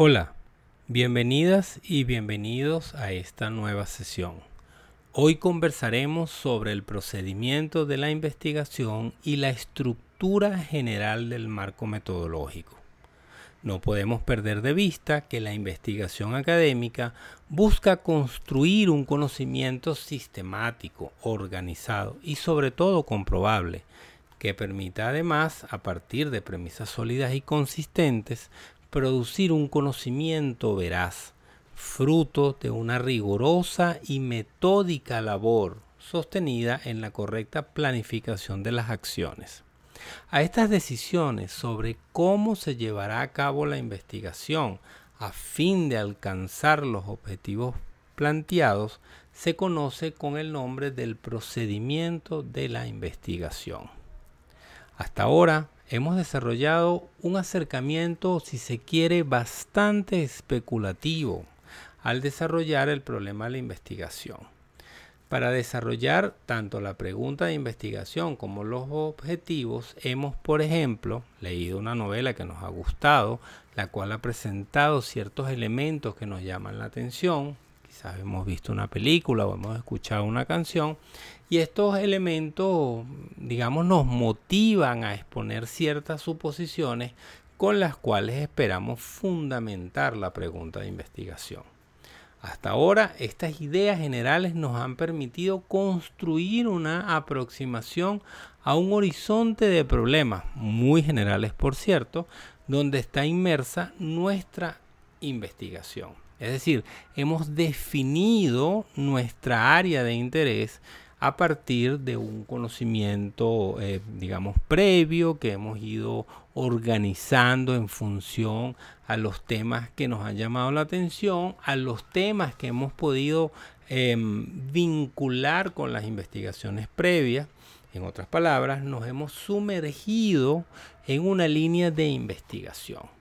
Hola, bienvenidas y bienvenidos a esta nueva sesión. Hoy conversaremos sobre el procedimiento de la investigación y la estructura general del marco metodológico. No podemos perder de vista que la investigación académica busca construir un conocimiento sistemático, organizado y sobre todo comprobable, que permita además, a partir de premisas sólidas y consistentes, producir un conocimiento veraz, fruto de una rigurosa y metódica labor sostenida en la correcta planificación de las acciones. A estas decisiones sobre cómo se llevará a cabo la investigación a fin de alcanzar los objetivos planteados se conoce con el nombre del procedimiento de la investigación. Hasta ahora hemos desarrollado un acercamiento, si se quiere, bastante especulativo al desarrollar el problema de la investigación. Para desarrollar tanto la pregunta de investigación como los objetivos, hemos, por ejemplo, leído una novela que nos ha gustado, la cual ha presentado ciertos elementos que nos llaman la atención, hemos visto una película o hemos escuchado una canción y estos elementos, digamos, nos motivan a exponer ciertas suposiciones con las cuales esperamos fundamentar la pregunta de investigación. Hasta ahora, estas ideas generales nos han permitido construir una aproximación a un horizonte de problemas, muy generales por cierto, donde está inmersa nuestra investigación. Es decir, hemos definido nuestra área de interés a partir de un conocimiento, eh, digamos, previo que hemos ido organizando en función a los temas que nos han llamado la atención, a los temas que hemos podido em, vincular con las investigaciones previas. En otras palabras, nos hemos sumergido en una línea de investigación.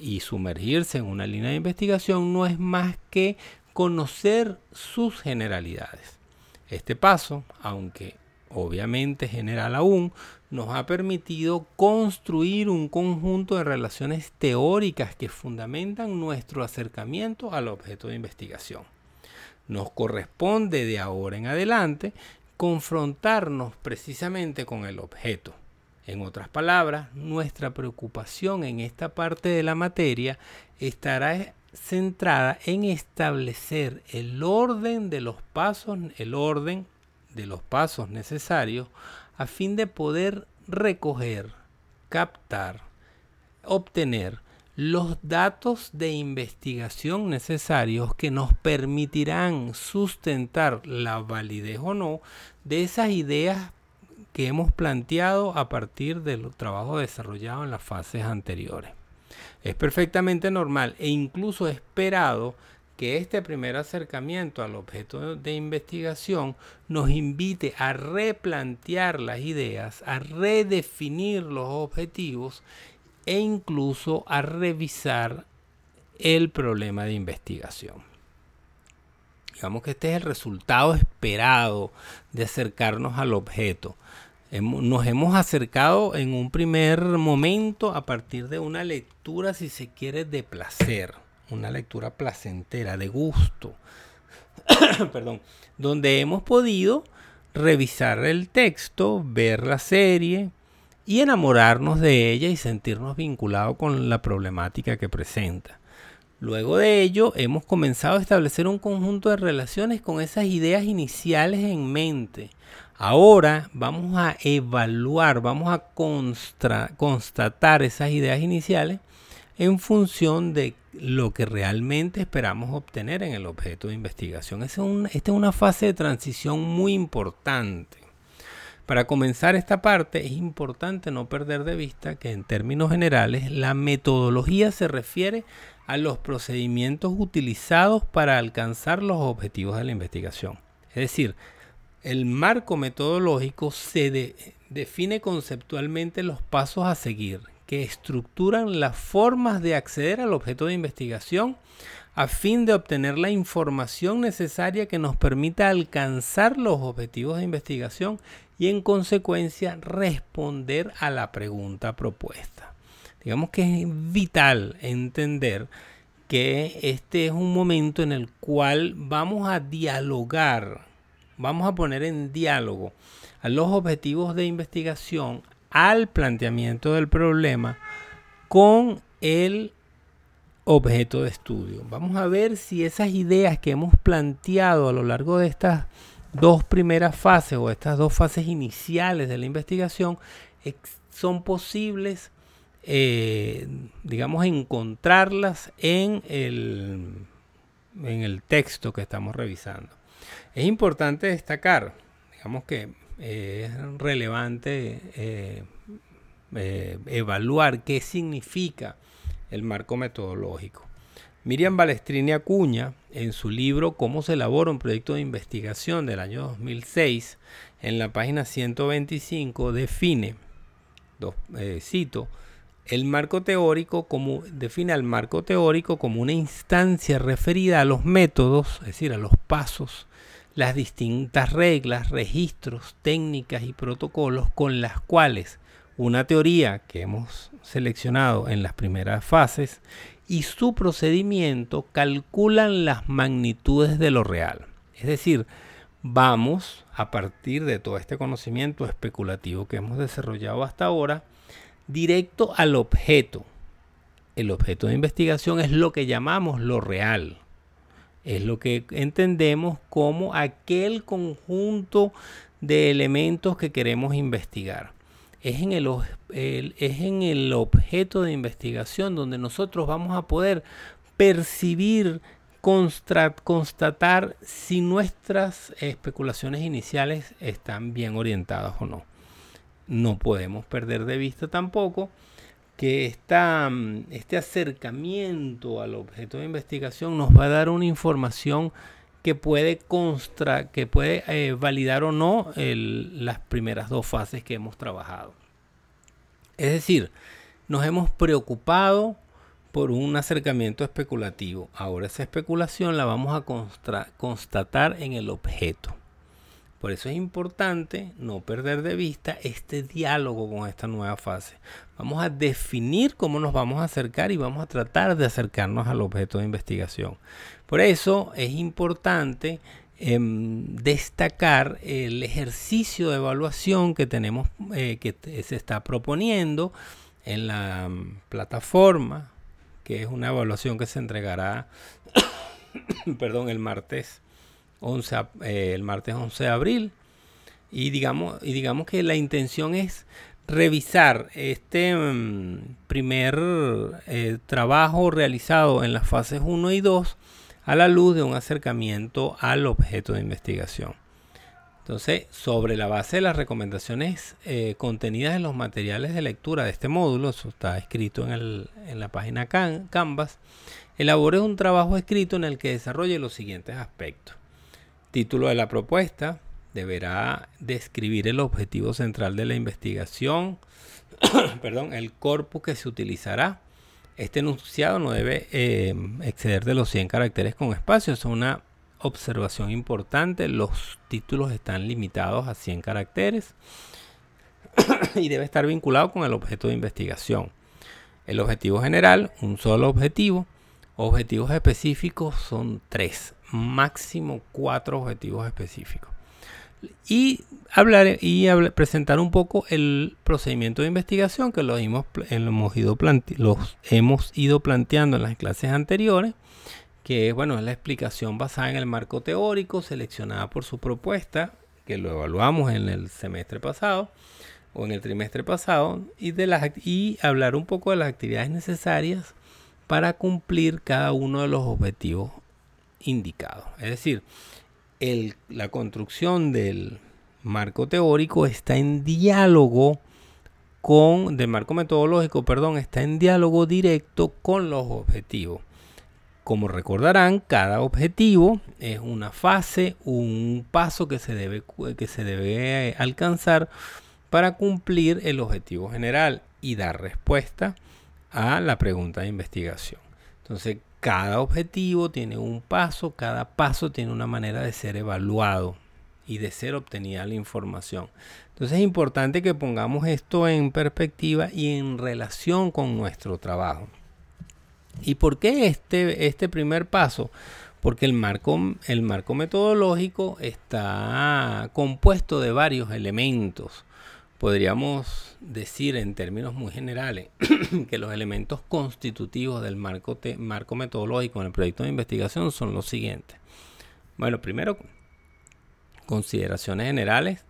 Y sumergirse en una línea de investigación no es más que conocer sus generalidades. Este paso, aunque obviamente general aún, nos ha permitido construir un conjunto de relaciones teóricas que fundamentan nuestro acercamiento al objeto de investigación. Nos corresponde de ahora en adelante confrontarnos precisamente con el objeto. En otras palabras, nuestra preocupación en esta parte de la materia estará centrada en establecer el orden de los pasos, el orden de los pasos necesarios a fin de poder recoger, captar, obtener los datos de investigación necesarios que nos permitirán sustentar la validez o no de esas ideas que hemos planteado a partir del trabajo desarrollado en las fases anteriores. Es perfectamente normal e incluso esperado que este primer acercamiento al objeto de investigación nos invite a replantear las ideas, a redefinir los objetivos e incluso a revisar el problema de investigación. Digamos que este es el resultado esperado de acercarnos al objeto nos hemos acercado en un primer momento a partir de una lectura, si se quiere, de placer, una lectura placentera, de gusto, perdón, donde hemos podido revisar el texto, ver la serie y enamorarnos de ella y sentirnos vinculados con la problemática que presenta. Luego de ello, hemos comenzado a establecer un conjunto de relaciones con esas ideas iniciales en mente, Ahora vamos a evaluar, vamos a constatar esas ideas iniciales en función de lo que realmente esperamos obtener en el objeto de investigación. esta es una fase de transición muy importante. Para comenzar esta parte es importante no perder de vista que en términos generales la metodología se refiere a los procedimientos utilizados para alcanzar los objetivos de la investigación. Es decir, el marco metodológico se define conceptualmente los pasos a seguir que estructuran las formas de acceder al objeto de investigación a fin de obtener la información necesaria que nos permita alcanzar los objetivos de investigación y en consecuencia responder a la pregunta propuesta. Digamos que es vital entender que este es un momento en el cual vamos a dialogar, vamos a poner en diálogo a los objetivos de investigación, al planteamiento del problema con el objeto de estudio. Vamos a ver si esas ideas que hemos planteado a lo largo de estas dos primeras fases o estas dos fases iniciales de la investigación son posibles, eh, digamos, encontrarlas en el, en el texto que estamos revisando. Es importante destacar, digamos que es relevante eh, eh, evaluar qué significa el marco metodológico. Miriam Balestrini Acuña, en su libro Cómo se elabora un proyecto de investigación del año 2006, en la página 125, define, eh, cito, el marco teórico como define al marco teórico como una instancia referida a los métodos, es decir, a los pasos las distintas reglas, registros, técnicas y protocolos con las cuales una teoría que hemos seleccionado en las primeras fases y su procedimiento calculan las magnitudes de lo real. Es decir, vamos a partir de todo este conocimiento especulativo que hemos desarrollado hasta ahora, directo al objeto. El objeto de investigación es lo que llamamos lo real, es lo que entendemos como aquel conjunto de elementos que queremos investigar. Es en el, es en el objeto de investigación donde nosotros vamos a poder percibir, constatar si nuestras especulaciones iniciales están bien orientadas o no. No podemos perder de vista tampoco que mm, este acercamiento al objeto de investigación nos va a dar una información que puede, que puede eh, validar o no las primeras dos fases que hemos trabajado. Es decir, nos hemos preocupado por un acercamiento especulativo. Ahora esa especulación la vamos a constatar en el objeto. Por eso es importante no perder de vista este diálogo con esta nueva fase. Vamos a definir cómo nos vamos a acercar y vamos a tratar de acercarnos al objeto de investigación. Por eso es importante em, destacar el ejercicio de evaluación que tenemos, eh, que se está proponiendo en la mm, plataforma, que es una evaluación que se entregará, perdón, el martes 11, eh, el martes 11 de abril. Y digamos, y digamos que la intención es revisar este mm, primer eh, trabajo realizado en las fases 1 y 2 a la luz de un acercamiento al objeto de investigación. Entonces, sobre la base de las recomendaciones eh, contenidas en los materiales de lectura de este módulo, eso está escrito en, en la página Canvas, elabore un trabajo escrito en el que desarrolle los siguientes aspectos. Título de la propuesta deberá describir el objetivo central de la investigación, perdón, el corpus que se utilizará. Este enunciado no debe eh, exceder de los 100 caracteres con espacio. Es una observación importante. Los títulos están limitados a 100 caracteres y debe estar vinculado con el objeto de investigación. El objetivo general, un solo objetivo. Objetivos específicos son tres máximo cuatro objetivos específicos. Y hablar y presentar un poco el procedimiento de investigación que los hemos, hemos, ido los hemos ido planteando en las clases anteriores, que bueno, es la explicación basada en el marco teórico seleccionada por su propuesta, que lo evaluamos en el semestre pasado o en el trimestre pasado, y, de las, y hablar un poco de las actividades necesarias para cumplir cada uno de los objetivos indicado. Es decir, la construcción del marco teórico está en diálogo con, del marco metodológico, perdón, está en diálogo directo con los objetivos. Como recordarán, cada objetivo es una fase, un paso que se debe, que se debe alcanzar para cumplir el objetivo general y dar respuesta a la pregunta de investigación. Entonces, cada objetivo tiene un paso, cada paso tiene una manera de ser evaluado y de ser obtenida la información. Entonces es importante que pongamos esto en perspectiva y en relación con nuestro trabajo. ¿Y por qué este, este primer paso? Porque el marco, el marco metodológico está compuesto de varios elementos. Podríamos decir en términos muy generales que los elementos constitutivos del marco, marco metodológico en el proyecto de investigación son los siguientes. Bueno, primero, consideraciones generales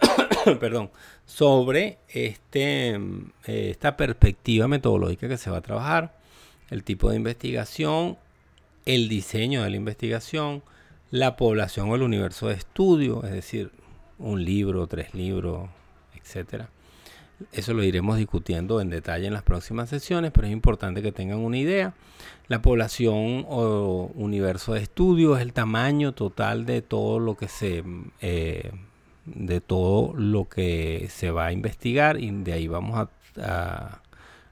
perdón, sobre este, eh, esta perspectiva metodológica que se va a trabajar, el tipo de investigación, el diseño de la investigación, la población o el universo de estudio, es decir, un libro, tres libros, etcétera. Eso lo iremos discutiendo en detalle en las próximas sesiones, pero es importante que tengan una idea. La población o universo de estudio es el tamaño total de todo lo que se eh, de todo lo que se va a investigar y de ahí vamos a,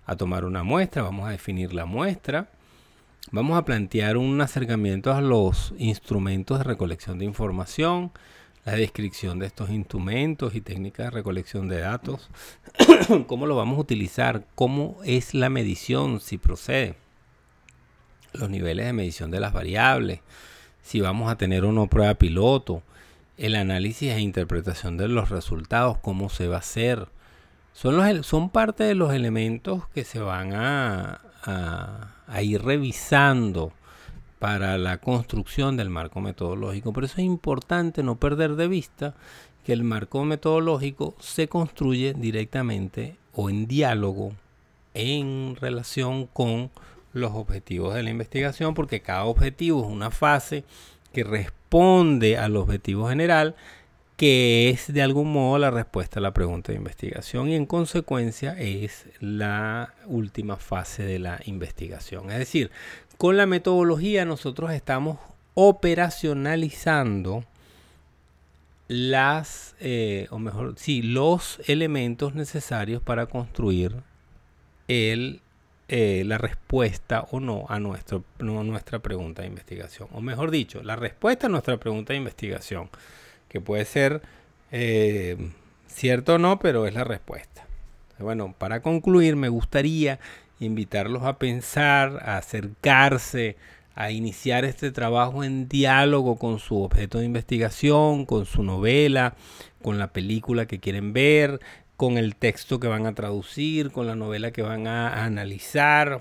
a, tomar una muestra, vamos a definir la muestra, vamos a plantear un acercamiento a los instrumentos de recolección de información, la descripción de estos instrumentos y técnicas de recolección de datos, cómo lo vamos a utilizar, cómo es la medición, si procede, los niveles de medición de las variables, si vamos a tener una prueba piloto, el análisis e interpretación de los resultados, cómo se va a hacer. Son, los, son parte de los elementos que se van a, a, ir revisando para la construcción del marco metodológico. Por eso es importante no perder de vista que el marco metodológico se construye directamente o en diálogo en relación con los objetivos de la investigación, porque cada objetivo es una fase que responde al objetivo general, que es de algún modo la respuesta a la pregunta de investigación y en consecuencia es la última fase de la investigación. Es decir, con la metodología nosotros estamos operacionalizando las, eh, o mejor, sí, los elementos necesarios para construir el eh, la respuesta o no a, nuestro, nuestra pregunta de investigación. O mejor dicho, la respuesta a nuestra pregunta de investigación, que puede ser eh, cierto o no, pero es la respuesta. Bueno, para concluir, me gustaría invitarlos a pensar, a acercarse, a iniciar este trabajo en diálogo con su objeto de investigación, con su novela, con la película que quieren ver, con el texto que van a traducir, con la novela que van a, analizar.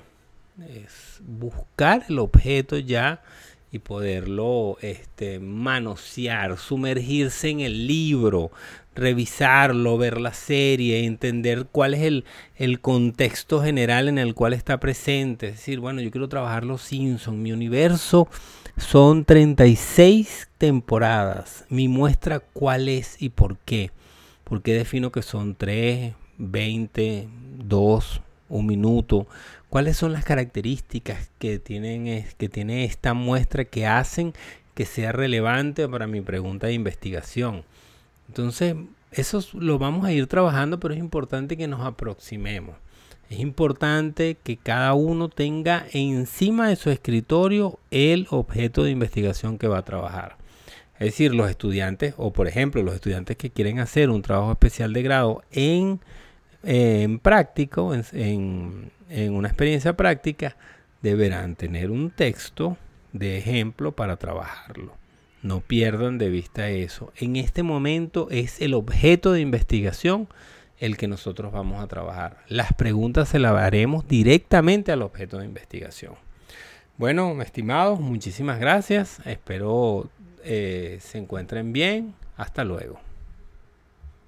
Es buscar el objeto ya y poderlo este, manosear, sumergirse en el libro, revisarlo, ver la serie, entender cuál es el, el, contexto general en el cual está presente. Es decir, bueno, yo quiero trabajar Los Simpsons, mi universo son 36 temporadas. Mi muestra cuál es y por qué. ¿Por qué defino que son 3, 20, 2, un minuto? ¿Cuáles son las características que, tienen, que tiene esta muestra que hacen que sea relevante para mi pregunta de investigación? Entonces, eso lo vamos a ir trabajando, pero es importante que nos aproximemos. Es importante que cada uno tenga encima de su escritorio el objeto de investigación que va a trabajar. Es decir, los estudiantes, o por ejemplo, los estudiantes que quieren hacer un trabajo especial de grado en, en práctico, en, una experiencia práctica, deberán tener un texto de ejemplo para trabajarlo. No pierdan de vista eso. En este momento es el objeto de investigación el que nosotros vamos a trabajar. Las preguntas se las haremos directamente al objeto de investigación. Bueno, estimados, muchísimas gracias. Espero eh, se encuentren bien. Hasta luego.